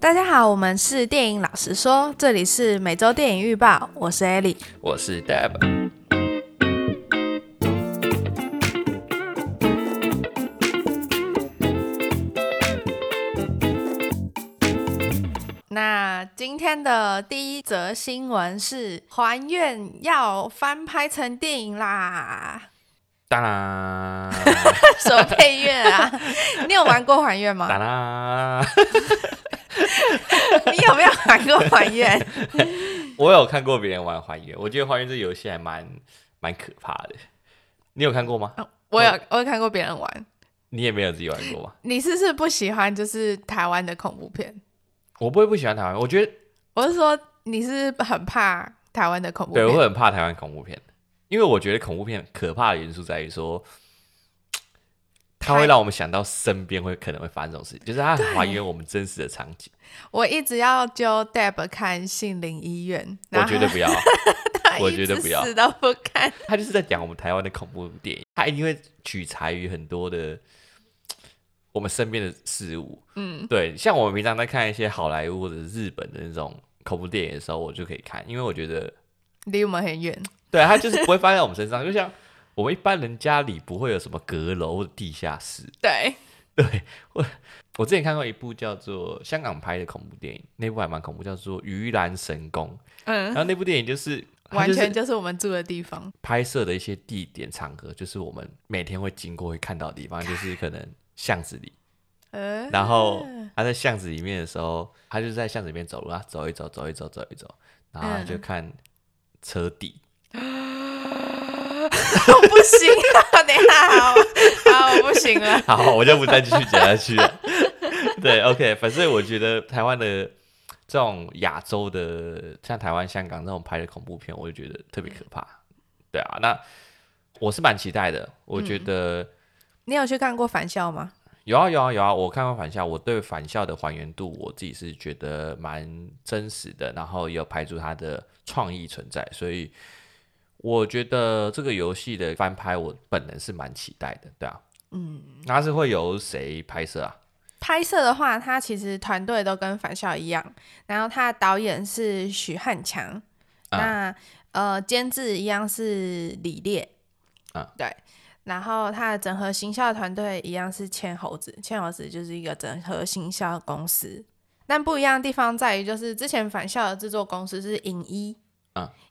大家好，我们是电影老实说，这里是每周电影预报，我是 Ellie，我是 Deb。那今天的第一则新闻是《还愿》要翻拍成电影啦！当然，什么配乐啊？你有玩过《还愿》吗？当然。你有没有玩过还原？我有看过别人玩还原，我觉得还原这游戏还蛮蛮可怕的。你有看过吗？我有，我有看过别人玩。你也没有自己玩过吗？你是不是不喜欢就是台湾的恐怖片？我不会不喜欢台湾，我觉得我是说你是很怕台湾的恐怖片。对，我会很怕台湾恐怖片，因为我觉得恐怖片可怕的元素在于说。它会让我们想到身边会可能会发生这种事情，就是它很还原我们真实的场景。我一直要揪 Deb 看《杏林医院》，我觉得不要，我觉得不要，死都不看。他就是在讲我们台湾的恐怖电影，他一定会取材于很多的我们身边的事物。嗯，对，像我们平常在看一些好莱坞或者是日本的那种恐怖电影的时候，我就可以看，因为我觉得离我们很远。对，他就是不会发生在我们身上，就像。我们一般人家里不会有什么阁楼地下室。对，对 我我之前看过一部叫做香港拍的恐怖电影，那部还蛮恐怖，叫做《盂兰神功》。嗯，然后那部电影就是，完全就是我们住的地方，拍摄的一些地点场合，就是我们每天会经过会看到的地方，就是可能巷子里。嗯，然后他在巷子里面的时候，他就在巷子里面走路啊，走一走，走一走，走一走，然后就看车底。嗯 我不行了，等一下，好，好，我不行了。好，我就不再继续讲下去了。对，OK，反正我觉得台湾的这种亚洲的，像台湾、香港这种拍的恐怖片，我就觉得特别可怕。对啊，那我是蛮期待的。我觉得、嗯、你有去看过《返校》吗？有啊，有啊，有啊。我看过《返校》，我对《返校》的还原度，我自己是觉得蛮真实的，然后也有排除它的创意存在，所以。我觉得这个游戏的翻拍，我本人是蛮期待的，对啊，嗯，那是会由谁拍摄啊？拍摄的话，他其实团队都跟返校一样，然后他的导演是许汉强，啊、那呃监制一样是李烈，啊，对，然后他的整合行销团队一样是千猴子，千猴子就是一个整合行销公司，但不一样的地方在于，就是之前返校的制作公司是影一。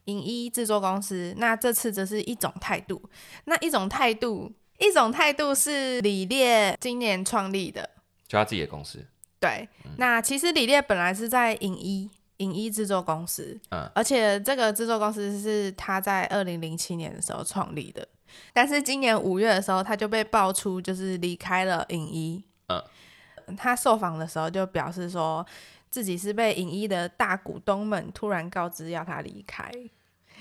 影一制作公司，那这次则是一种态度。那一种态度，一种态度是李烈今年创立的，就他自己的公司。对，嗯、那其实李烈本来是在影一影一制作公司，嗯，而且这个制作公司是他在二零零七年的时候创立的，但是今年五月的时候，他就被爆出就是离开了影一。嗯，他受访的时候就表示说。自己是被影一的大股东们突然告知要他离开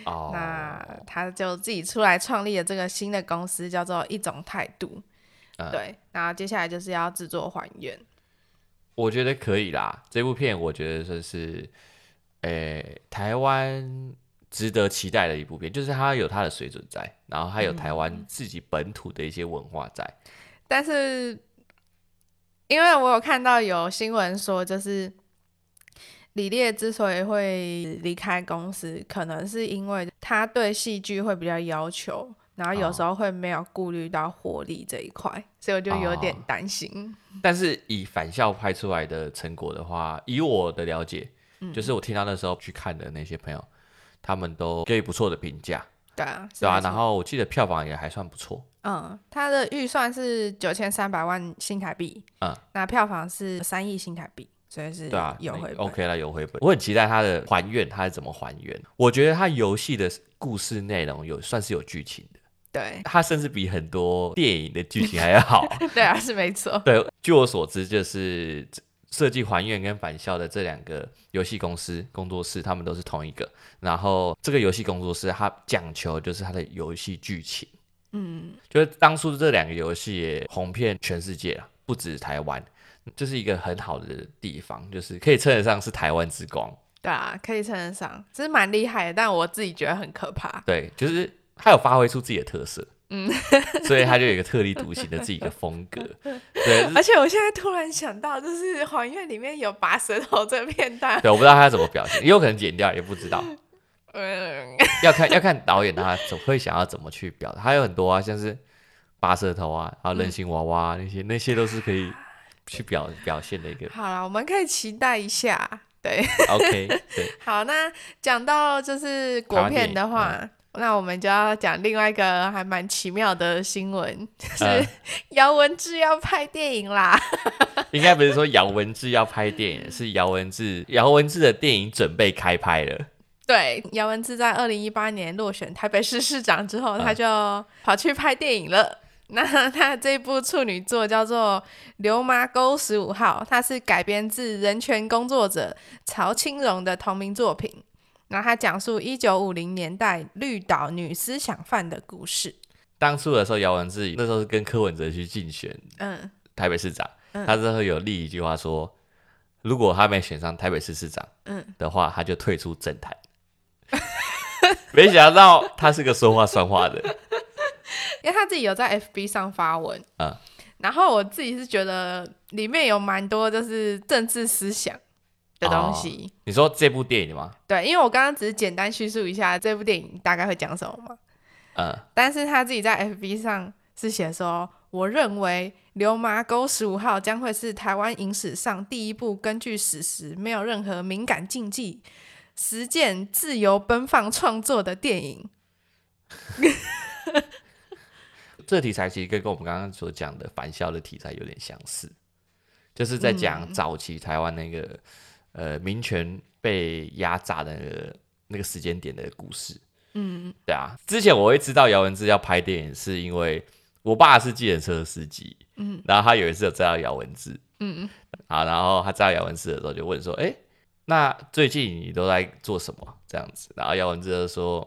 ，oh. 那他就自己出来创立了这个新的公司，叫做一种态度。Uh. 对，然后接下来就是要制作还原。我觉得可以啦，这部片我觉得说是，诶、欸，台湾值得期待的一部片，就是它有它的水准在，然后还有台湾自己本土的一些文化在。嗯、但是，因为我有看到有新闻说，就是。李烈之所以会离开公司，可能是因为他对戏剧会比较要求，然后有时候会没有顾虑到活力这一块，所以我就有点担心。但是以返校拍出来的成果的话，以我的了解，嗯、就是我听到那时候去看的那些朋友，他们都给予不错的评价。对啊，对啊，然后我记得票房也还算不错。嗯，他的预算是九千三百万新台币，嗯，那票房是三亿新台币。所以是对啊，有回 OK 了，有回本。我很期待他的还原，他是怎么还原？我觉得他游戏的故事内容有算是有剧情的，对，他甚至比很多电影的剧情还要好。对啊，是没错。对，据我所知，就是设计还原跟返校的这两个游戏公司工作室，他们都是同一个。然后这个游戏工作室，它讲求就是它的游戏剧情，嗯，就是当初这两个游戏也红遍全世界了，不止台湾。这是一个很好的地方，就是可以称得上是台湾之光。对啊，可以称得上，这是蛮厉害的。但我自己觉得很可怕。对，就是他有发挥出自己的特色。嗯，所以他就有一个特立独行的自己的风格。对，而且我现在突然想到，就是还愿里面有拔舌头这片段。对，我不知道他要怎么表现，也有可能剪掉，也不知道。嗯，要看要看导演他总会想要怎么去表达，还有很多啊，像是拔舌头啊，还有人形娃娃、啊嗯、那些，那些都是可以去表 表现的一个。好了，我们可以期待一下。对，OK，对。好，那讲到就是国片的话。那我们就要讲另外一个还蛮奇妙的新闻，就是 姚文智要拍电影啦。应该不是说姚文智要拍电影，是姚文智姚文智的电影准备开拍了。对，姚文智在二零一八年落选台北市市长之后，他就跑去拍电影了。那他这部处女作叫做《流麻沟十五号》，它是改编自人权工作者曹清荣的同名作品。然后他讲述一九五零年代绿岛女思想犯的故事。当初的时候，姚文智那时候是跟柯文哲去竞选，嗯，台北市长。嗯、他之后有立一句话说，如果他没选上台北市市长，嗯的话，他就退出政坛。嗯、没想到他是个说话算话的，因为他自己有在 FB 上发文，嗯，然后我自己是觉得里面有蛮多就是政治思想。的东西、哦，你说这部电影吗？对，因为我刚刚只是简单叙述一下这部电影大概会讲什么嘛。嗯，但是他自己在 FB 上是写说，我认为《流麻沟十五号》将会是台湾影史上第一部根据史实、没有任何敏感禁忌、实践自由奔放创作的电影。这个题材其实跟跟我们刚刚所讲的返校的题材有点相似，就是在讲早期台湾那个。嗯呃，民权被压榨的那个那个时间点的故事，嗯，对啊。之前我会知道姚文志要拍电影，是因为我爸是计程车司机，嗯，然后他有一次有知道姚文志，嗯嗯，好，然后他知道姚文志的时候就问说，哎、欸，那最近你都在做什么？这样子，然后姚文志就说，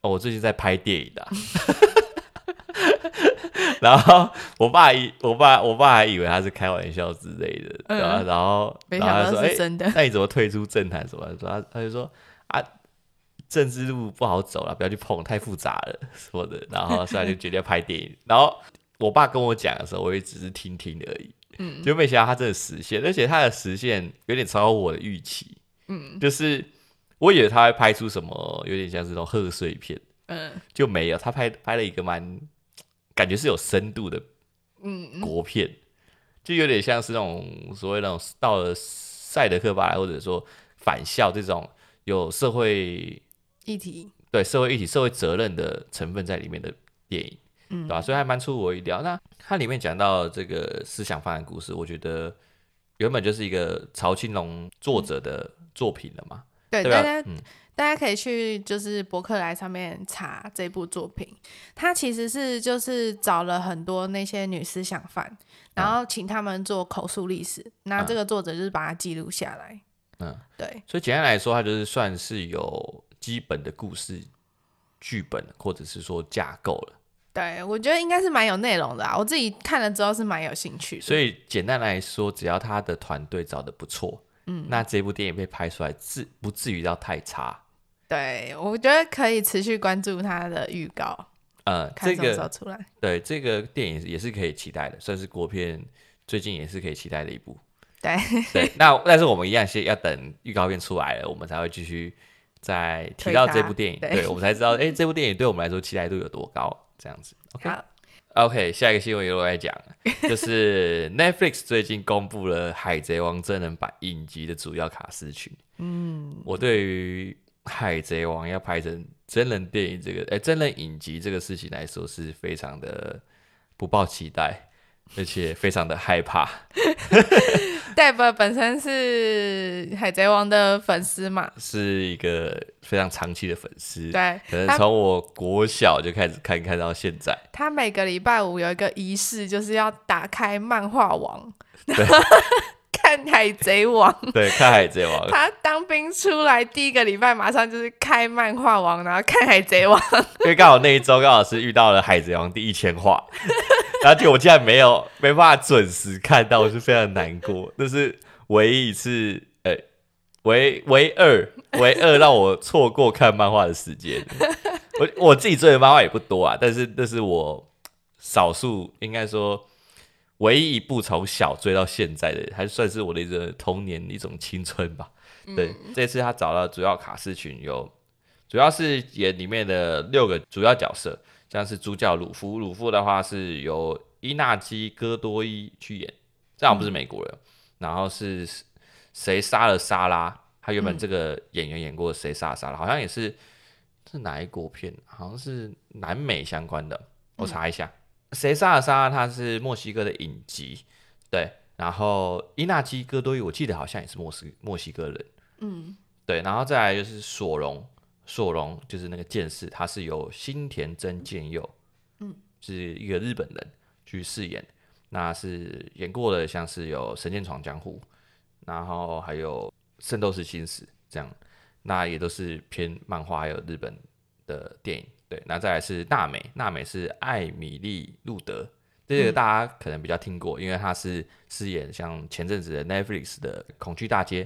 哦，我最近在拍电影的、啊。然后我爸以我爸我爸还以为他是开玩笑之类的，嗯、然后然后然后他说：“哎、欸，那你怎么退出政坛？什么？”说他他就说：“啊，政治路不好走了，不要去碰，太复杂了，什么的。”然后所以就决定要拍电影。然后我爸跟我讲的时候，我也只是听听而已，嗯，就没想到他真的实现，而且他的实现有点超过我的预期，嗯，就是我以为他会拍出什么有点像是那种贺岁片，嗯，就没有，他拍拍了一个蛮。感觉是有深度的，嗯，国片，嗯、就有点像是那种所谓那种到了赛德克巴莱或者说返校这种有社会议题，对社会议题、社会责任的成分在里面的电影，嗯，对吧？所以还蛮出乎我意料。那它里面讲到这个思想犯的故事，我觉得原本就是一个曹青龙作者的作品了嘛，嗯、对大家嗯。大家可以去就是博客来上面查这部作品，它其实是就是找了很多那些女思想犯，然后请他们做口述历史，那、嗯、这个作者就是把它记录下来。嗯，对。所以简单来说，它就是算是有基本的故事剧本，或者是说架构了。对，我觉得应该是蛮有内容的啊，我自己看了之后是蛮有兴趣的。所以简单来说，只要他的团队找的不错，嗯，那这部电影被拍出来，至不至于到太差。对，我觉得可以持续关注它的预告，呃，看什么时候出来。这个、对，这个电影也是可以期待的，算是国片最近也是可以期待的一部。对对，那但是我们一样先要等预告片出来了，我们才会继续再提到这部电影，对，对我们才知道，哎，这部电影对我们来说期待度有多高，这样子。OK，好 OK，下一个新闻由我来讲，就是 Netflix 最近公布了《海贼王》真人版影集的主要卡司群。嗯，我对于海贼王要拍成真人电影，这个哎，真人影集这个事情来说是非常的不抱期待，而且非常的害怕。Deb 本身是海贼王的粉丝嘛，是一个非常长期的粉丝。对，可能从我国小就开始看，看到现在。他每个礼拜五有一个仪式，就是要打开漫画王。对。看海贼王，对，看海贼王。他当兵出来第一个礼拜，马上就是开漫画王，然后看海贼王。因为刚好那一周刚好是遇到了海贼王第一千话，然后就我竟然没有没办法准时看到，我是非常难过。那是唯一一次，呃、欸，唯唯二唯二让我错过看漫画的时间。我我自己追的漫画也不多啊，但是那是我少数应该说唯一一部从小追到现在的，还算是我的一个童年一种青春吧。对，嗯、这次他找到主要卡司群有，主要是演里面的六个主要角色，像是主角鲁夫，鲁夫的话是由伊纳基·戈多伊去演，这样不是美国人，嗯、然后是谁杀了莎拉？他原本这个演员演过谁杀了莎拉，好像也是是哪一国片？好像是南美相关的，我查一下，谁杀了莎拉？他是墨西哥的影集，对，然后伊纳基·戈多伊，我记得好像也是墨西墨西哥人。嗯，对，然后再来就是索隆，索隆就是那个剑士，他是由新田真剑佑，嗯，是一个日本人去饰演，那是演过的，像是有《神剑闯江湖》，然后还有《圣斗士星矢》这样，那也都是偏漫画还有日本的电影。对，那再来是娜美，娜美是艾米丽路德，这个大家可能比较听过，嗯、因为她是饰演像前阵子的 Netflix 的《恐惧大街》。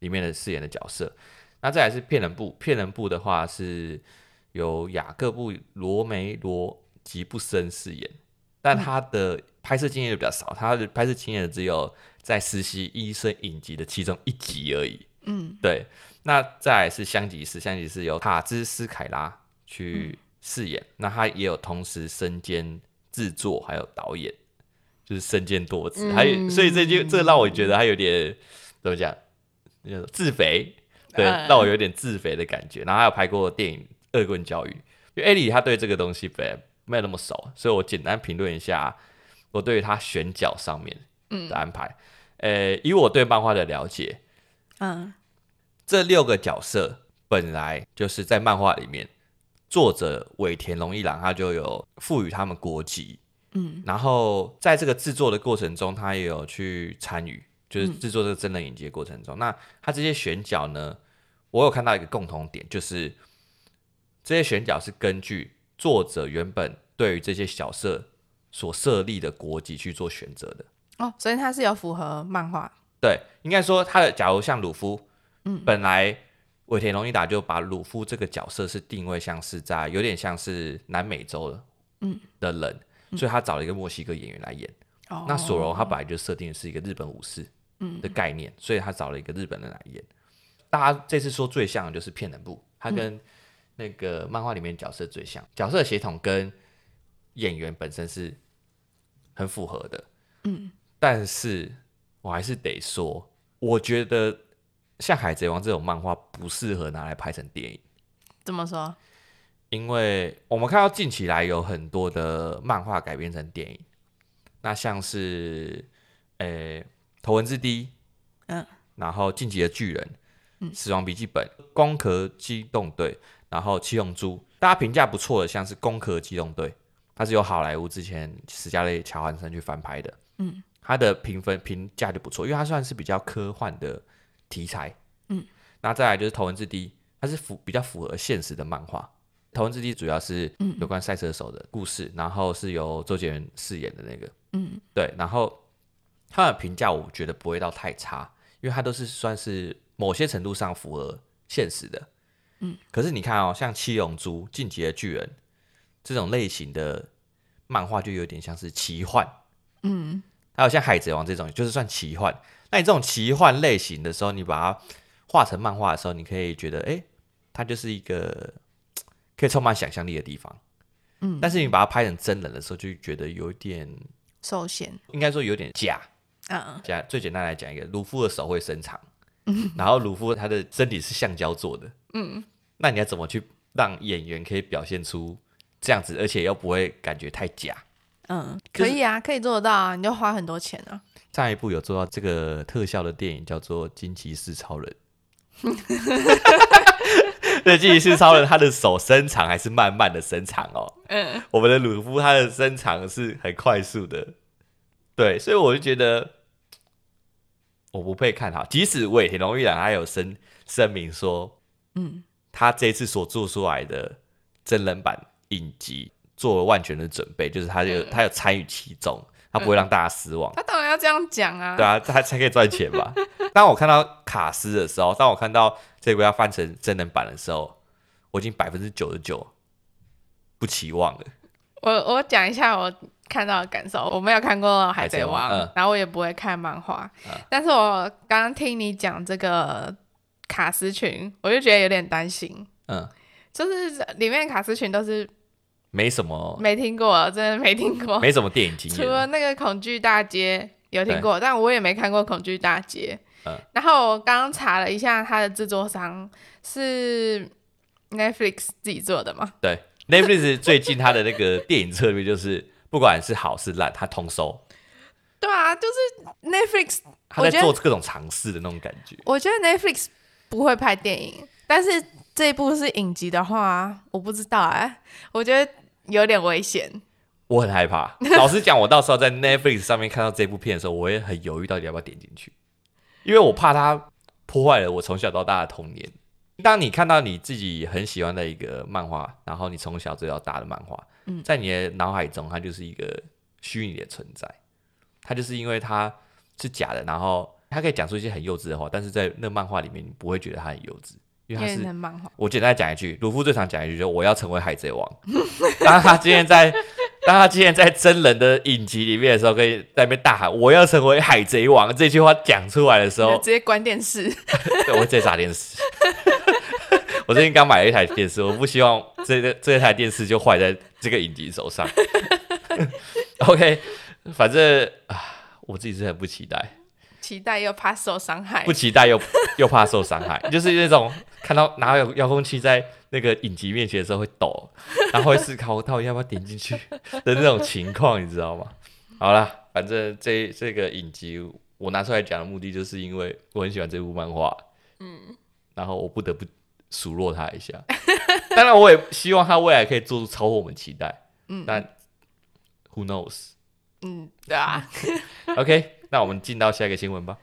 里面的饰演的角色，那再来是骗人部，骗人部的话是由雅各布罗梅罗吉布森饰演，但他的拍摄经验就比较少，他的拍摄经验只有在实习医生影集的其中一集而已。嗯，对。那再来是香吉士，香吉士由塔兹斯凯拉去饰演，嗯、那他也有同时身兼制作还有导演，就是身兼多职，还有、嗯、所以这就这让我觉得他有点怎么讲？自肥，对，让我有点自肥的感觉。然后还有拍过电影《恶棍教育》，因为艾莉她对这个东西没没有那么熟，所以我简单评论一下我对于她选角上面的安排。呃、嗯欸，以我对漫画的了解，嗯，这六个角色本来就是在漫画里面，作者尾田荣一郎他就有赋予他们国籍，嗯，然后在这个制作的过程中，他也有去参与。就是制作这个真人影集的过程中，嗯、那他这些选角呢，我有看到一个共同点，就是这些选角是根据作者原本对于这些角色所设立的国籍去做选择的。哦，所以他是有符合漫画。对，应该说他的，假如像鲁夫，嗯，本来尾田荣一打就把鲁夫这个角色是定位像是在有点像是南美洲的，嗯，的人，嗯、所以他找了一个墨西哥演员来演。哦，那索隆他本来就设定的是一个日本武士。的概念，所以他找了一个日本人来演。大家这次说最像的就是骗人部，他跟那个漫画里面角色最像，角色的协同跟演员本身是很符合的。嗯，但是我还是得说，我觉得像《海贼王》这种漫画不适合拿来拍成电影。怎么说？因为我们看到近期来有很多的漫画改编成电影，那像是，诶、欸。头文字 D，嗯，然后进击的巨人，嗯，死亡笔记本，攻壳机动队，然后七龙珠，大家评价不错的，像是攻壳机动队，它是由好莱坞之前史嘉蕾·乔韩森去翻拍的，嗯，它的评分评价就不错，因为它算是比较科幻的题材，嗯，那再来就是头文字 D，它是符比较符合现实的漫画，头文字 D 主要是有关赛车手的故事，嗯，然后是由周杰伦饰演的那个，嗯，对，然后。他的评价我觉得不会到太差，因为他都是算是某些程度上符合现实的。嗯，可是你看哦，像《七龙珠》《进击的巨人》这种类型的漫画，就有点像是奇幻。嗯，还有像《海贼王》这种，就是算奇幻。那你这种奇幻类型的时候，你把它画成漫画的时候，你可以觉得，哎，它就是一个可以充满想象力的地方。嗯，但是你把它拍成真人的时候，就觉得有点受限，应该说有点假。嗯，假最简单来讲一个，鲁夫的手会伸长，嗯，然后鲁夫他的身体是橡胶做的，嗯，那你要怎么去让演员可以表现出这样子，而且又不会感觉太假？嗯，可以啊，可以做得到啊，你就花很多钱啊。上一部有做到这个特效的电影叫做《惊奇四超人》，对，惊奇四超人他的手伸长还是慢慢的伸长哦，嗯，我们的鲁夫他的伸长是很快速的，对，所以我就觉得。我不配看好，即使尾田荣一郎他有声声明说，嗯，他这次所做出来的真人版影集做了万全的准备，就是他有、嗯、他有参与其中，他不会让大家失望。他当然要这样讲啊，对啊，他才可以赚钱吧。当我看到卡斯的时候，当我看到这部要翻成真人版的时候，我已经百分之九十九不期望了。我我讲一下我看到的感受，我没有看过《海贼王》，嗯，然后我也不会看漫画，嗯，但是我刚刚听你讲这个卡斯群，我就觉得有点担心。嗯，就是里面卡斯群都是没什么，没听过，真的没听过，没什么电影经验，除了那个恐惧大街有听过，但我也没看过恐惧大街。嗯，然后我刚刚查了一下，它的制作商是 Netflix 自己做的嘛？对。Netflix 最近它的那个电影策略就是，不管是好是烂，他通收。对啊，就是 Netflix 他在做各种尝试的那种感觉。我觉得 Netflix 不会拍电影，但是这一部是影集的话，我不知道哎、欸，我觉得有点危险。我很害怕。老实讲，我到时候在 Netflix 上面看到这部片的时候，我也很犹豫到底要不要点进去，因为我怕它破坏了我从小到大的童年。当你看到你自己很喜欢的一个漫画，然后你从小追到大的漫画，嗯，在你的脑海中，它就是一个虚拟的存在。它就是因为它是假的，然后它可以讲出一些很幼稚的话，但是在那漫画里面，你不会觉得它很幼稚，因为它是漫画。我简单讲一句，鲁夫最常讲一句，就是我要成为海贼王。当他今天在，当他今天在真人的影集里面的时候，可以在那边大喊“我要成为海贼王”这句话讲出来的时候，直接关电视。对，我会直接砸电视。我最近刚买了一台电视，我不希望这个这台电视就坏在这个影集手上。OK，反正啊，我自己是很不期待，期待又怕受伤害，不期待又 又怕受伤害，就是那种看到拿有遥控器在那个影集面前的时候会抖，然后会思考我到底要不要点进去的那种情况，你知道吗？好了，反正这这个影集我拿出来讲的目的，就是因为我很喜欢这部漫画，嗯，然后我不得不。数落他一下，当然我也希望他未来可以做出超乎我们期待。嗯，但 Who knows？嗯，对啊。OK，那我们进到下一个新闻吧。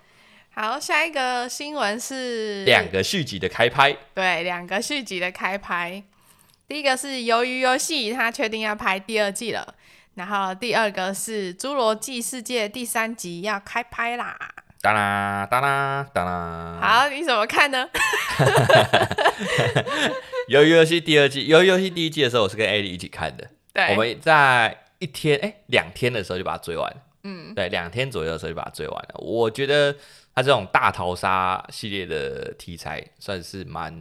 好，下一个新闻是两个续集的开拍。对，两个续集的开拍。第一个是《鱿鱼游戏》，它确定要拍第二季了。然后第二个是《侏罗纪世界》第三集要开拍啦。哒啦哒啦哒啦！好，你怎么看呢？鱿鱼游戏第二季，鱿鱼游戏第一季的时候，我是跟艾莉一起看的。对，我们在一天哎两天的时候就把它追完。嗯，对，两天左右的时候就把它追完了。我觉得它这种大逃杀系列的题材算是蛮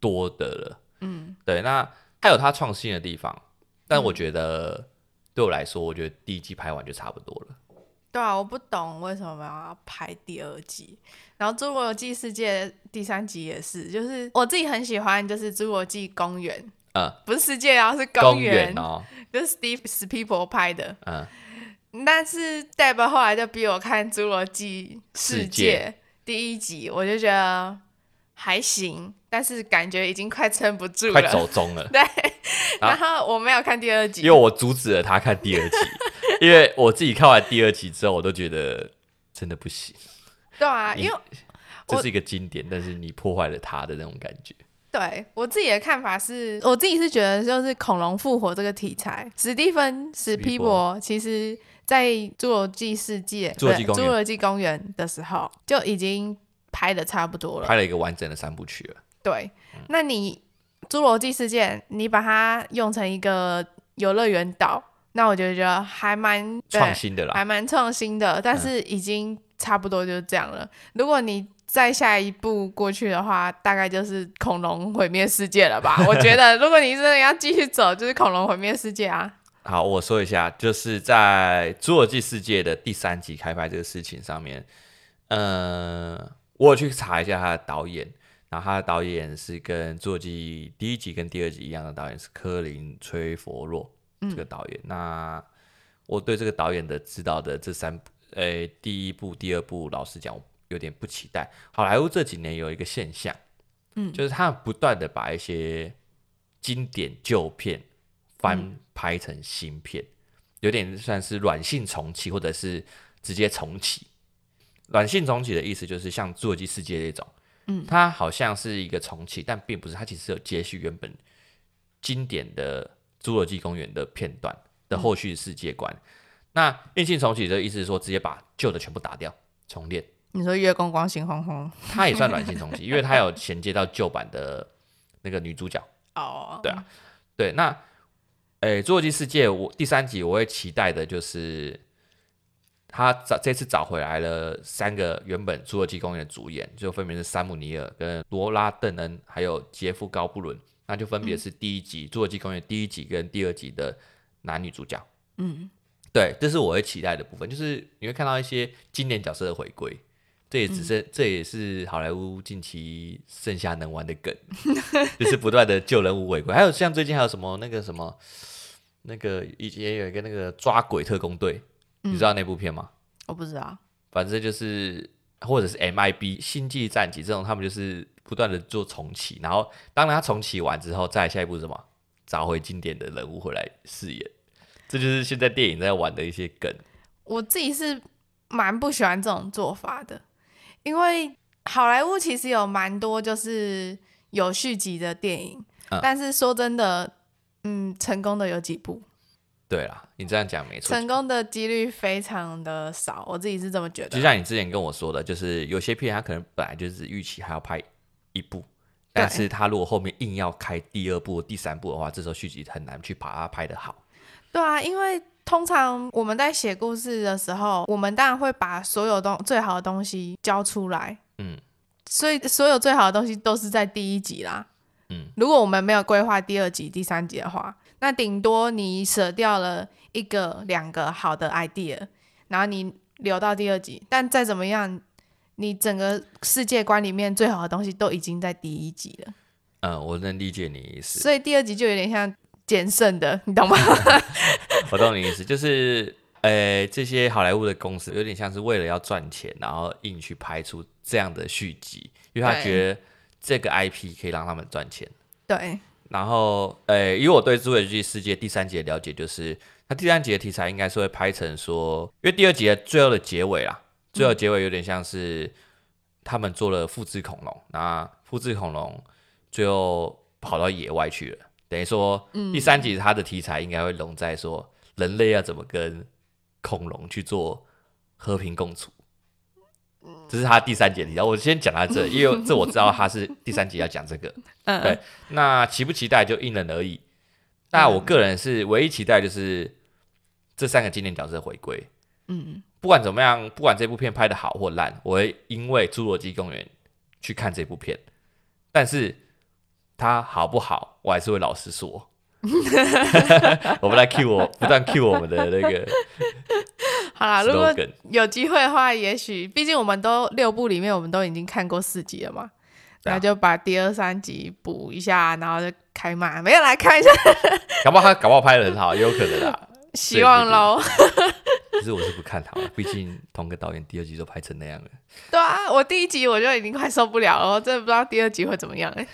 多的了。嗯，对，那它有它创新的地方，但我觉得对我来说，我觉得第一季拍完就差不多了。对啊，我不懂为什么要拍第二季。然后《侏罗纪世界》第三集也是，就是我自己很喜欢，就是《侏罗纪公园》。嗯，不是世界啊，是公园哦，就是 Steve Spielberg 拍的。嗯，但是 Deb 后来就逼我看《侏罗纪世界》第一集，我就觉得还行，但是感觉已经快撑不住了，快走中了。对，然后我没有看第二集，因为我阻止了他看第二集。因为我自己看完第二集之后，我都觉得真的不行。对啊，因为这是一个经典，但是你破坏了它的那种感觉。对，我自己的看法是，我自己是觉得就是恐龙复活这个题材，史蒂芬史皮博其实在《侏罗纪世界》《侏罗纪公园》的时候就已经拍的差不多了，拍了一个完整的三部曲了。对，嗯、那你《侏罗纪世界》你把它用成一个游乐园岛。那我觉得还蛮创新的啦，还蛮创新的，但是已经差不多就是这样了。嗯、如果你再下一步过去的话，大概就是恐龙毁灭世界了吧？我觉得，如果你真的要继续走，就是恐龙毁灭世界啊。好，我说一下，就是在《侏罗纪世界》的第三集开拍这个事情上面，呃，我有去查一下他的导演，然后他的导演是跟《侏罗纪》第一集跟第二集一样的导演，是科林·崔佛洛。这个导演，那我对这个导演的指导的这三部，诶、欸，第一部、第二部，老实讲，我有点不期待。好莱坞这几年有一个现象，嗯，就是他们不断的把一些经典旧片翻拍成新片，嗯、有点算是软性重启，或者是直接重启。软性重启的意思就是像《侏罗纪世界》这种，嗯，它好像是一个重启，但并不是，它其实有接续原本经典的。侏罗纪公园的片段的后续世界观，嗯、那硬性重启的意思是说，直接把旧的全部打掉重练。你说月光光心慌慌，它也算软性重启，因为它有衔接到旧版的那个女主角。哦，对啊，对。那诶，侏罗纪世界我第三集我会期待的就是他找这次找回来了三个原本侏罗纪公园的主演，就分别是山姆尼尔跟罗拉邓恩，还有杰夫高布伦，那就分别是第一集侏罗纪公园第一集跟第二集的男女主角。嗯，对，这是我会期待的部分，就是你会看到一些经典角色的回归。这也只是，嗯、这也是好莱坞近期剩下能玩的梗，就是不断的救人物回归。还有像最近还有什么那个什么，那个也有一个那个抓鬼特工队，嗯、你知道那部片吗？我不知道。反正就是或者是 MIB 星际战警这种，他们就是不断的做重启，然后当他重启完之后，再下一步是什么？找回经典的人物回来饰演。这就是现在电影在玩的一些梗。我自己是蛮不喜欢这种做法的。因为好莱坞其实有蛮多就是有续集的电影，嗯、但是说真的，嗯，成功的有几部？对啦，你这样讲没错，成功的几率非常的少，我自己是这么觉得。就像你之前跟我说的，就是有些片它可能本来就是预期还要拍一部，但是他如果后面硬要开第二部、第三部的话，这时候续集很难去把它拍得好。对啊，因为。通常我们在写故事的时候，我们当然会把所有东最好的东西交出来。嗯，所以所有最好的东西都是在第一集啦。嗯，如果我们没有规划第二集、第三集的话，那顶多你舍掉了一个、两个好的 idea，然后你留到第二集。但再怎么样，你整个世界观里面最好的东西都已经在第一集了。嗯，我能理解你意思。所以第二集就有点像。减剩的，你懂吗？我懂你意思，就是，呃、欸，这些好莱坞的公司有点像是为了要赚钱，然后硬去拍出这样的续集，因为他觉得这个 IP 可以让他们赚钱。对。然后，呃、欸，以我对《侏罗纪世界》第三集的了解，就是他第三集的题材应该是会拍成说，因为第二集的最后的结尾啦，最后结尾有点像是他们做了复制恐龙，那复制恐龙最后跑到野外去了。等于说，第三集它的题材应该会融在说人类要怎么跟恐龙去做和平共处，这是他第三集的题材。我先讲到这，因为这我知道他是第三集要讲这个。对，那期不期待就因人而异。那我个人是唯一期待就是这三个经典角色回归。嗯，不管怎么样，不管这部片拍的好或烂，我会因为《侏罗纪公园》去看这部片。但是。它好不好，我还是会老实说。我们来 cue 我，不断 cue 我们的那个。好啦，如果有机会的话，也许毕竟我们都六部里面，我们都已经看过四集了嘛，那就把第二三集补一下，然后就开骂，没有来看一下。搞不好他搞不好拍的很好，也有可能啊。希望喽。其实我是不看好，毕竟同个导演第二集都拍成那样了。对啊，我第一集我就已经快受不了了，我真的不知道第二集会怎么样哎。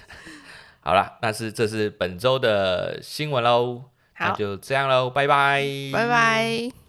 好了，那是这是本周的新闻喽，那就这样喽，拜拜，拜拜。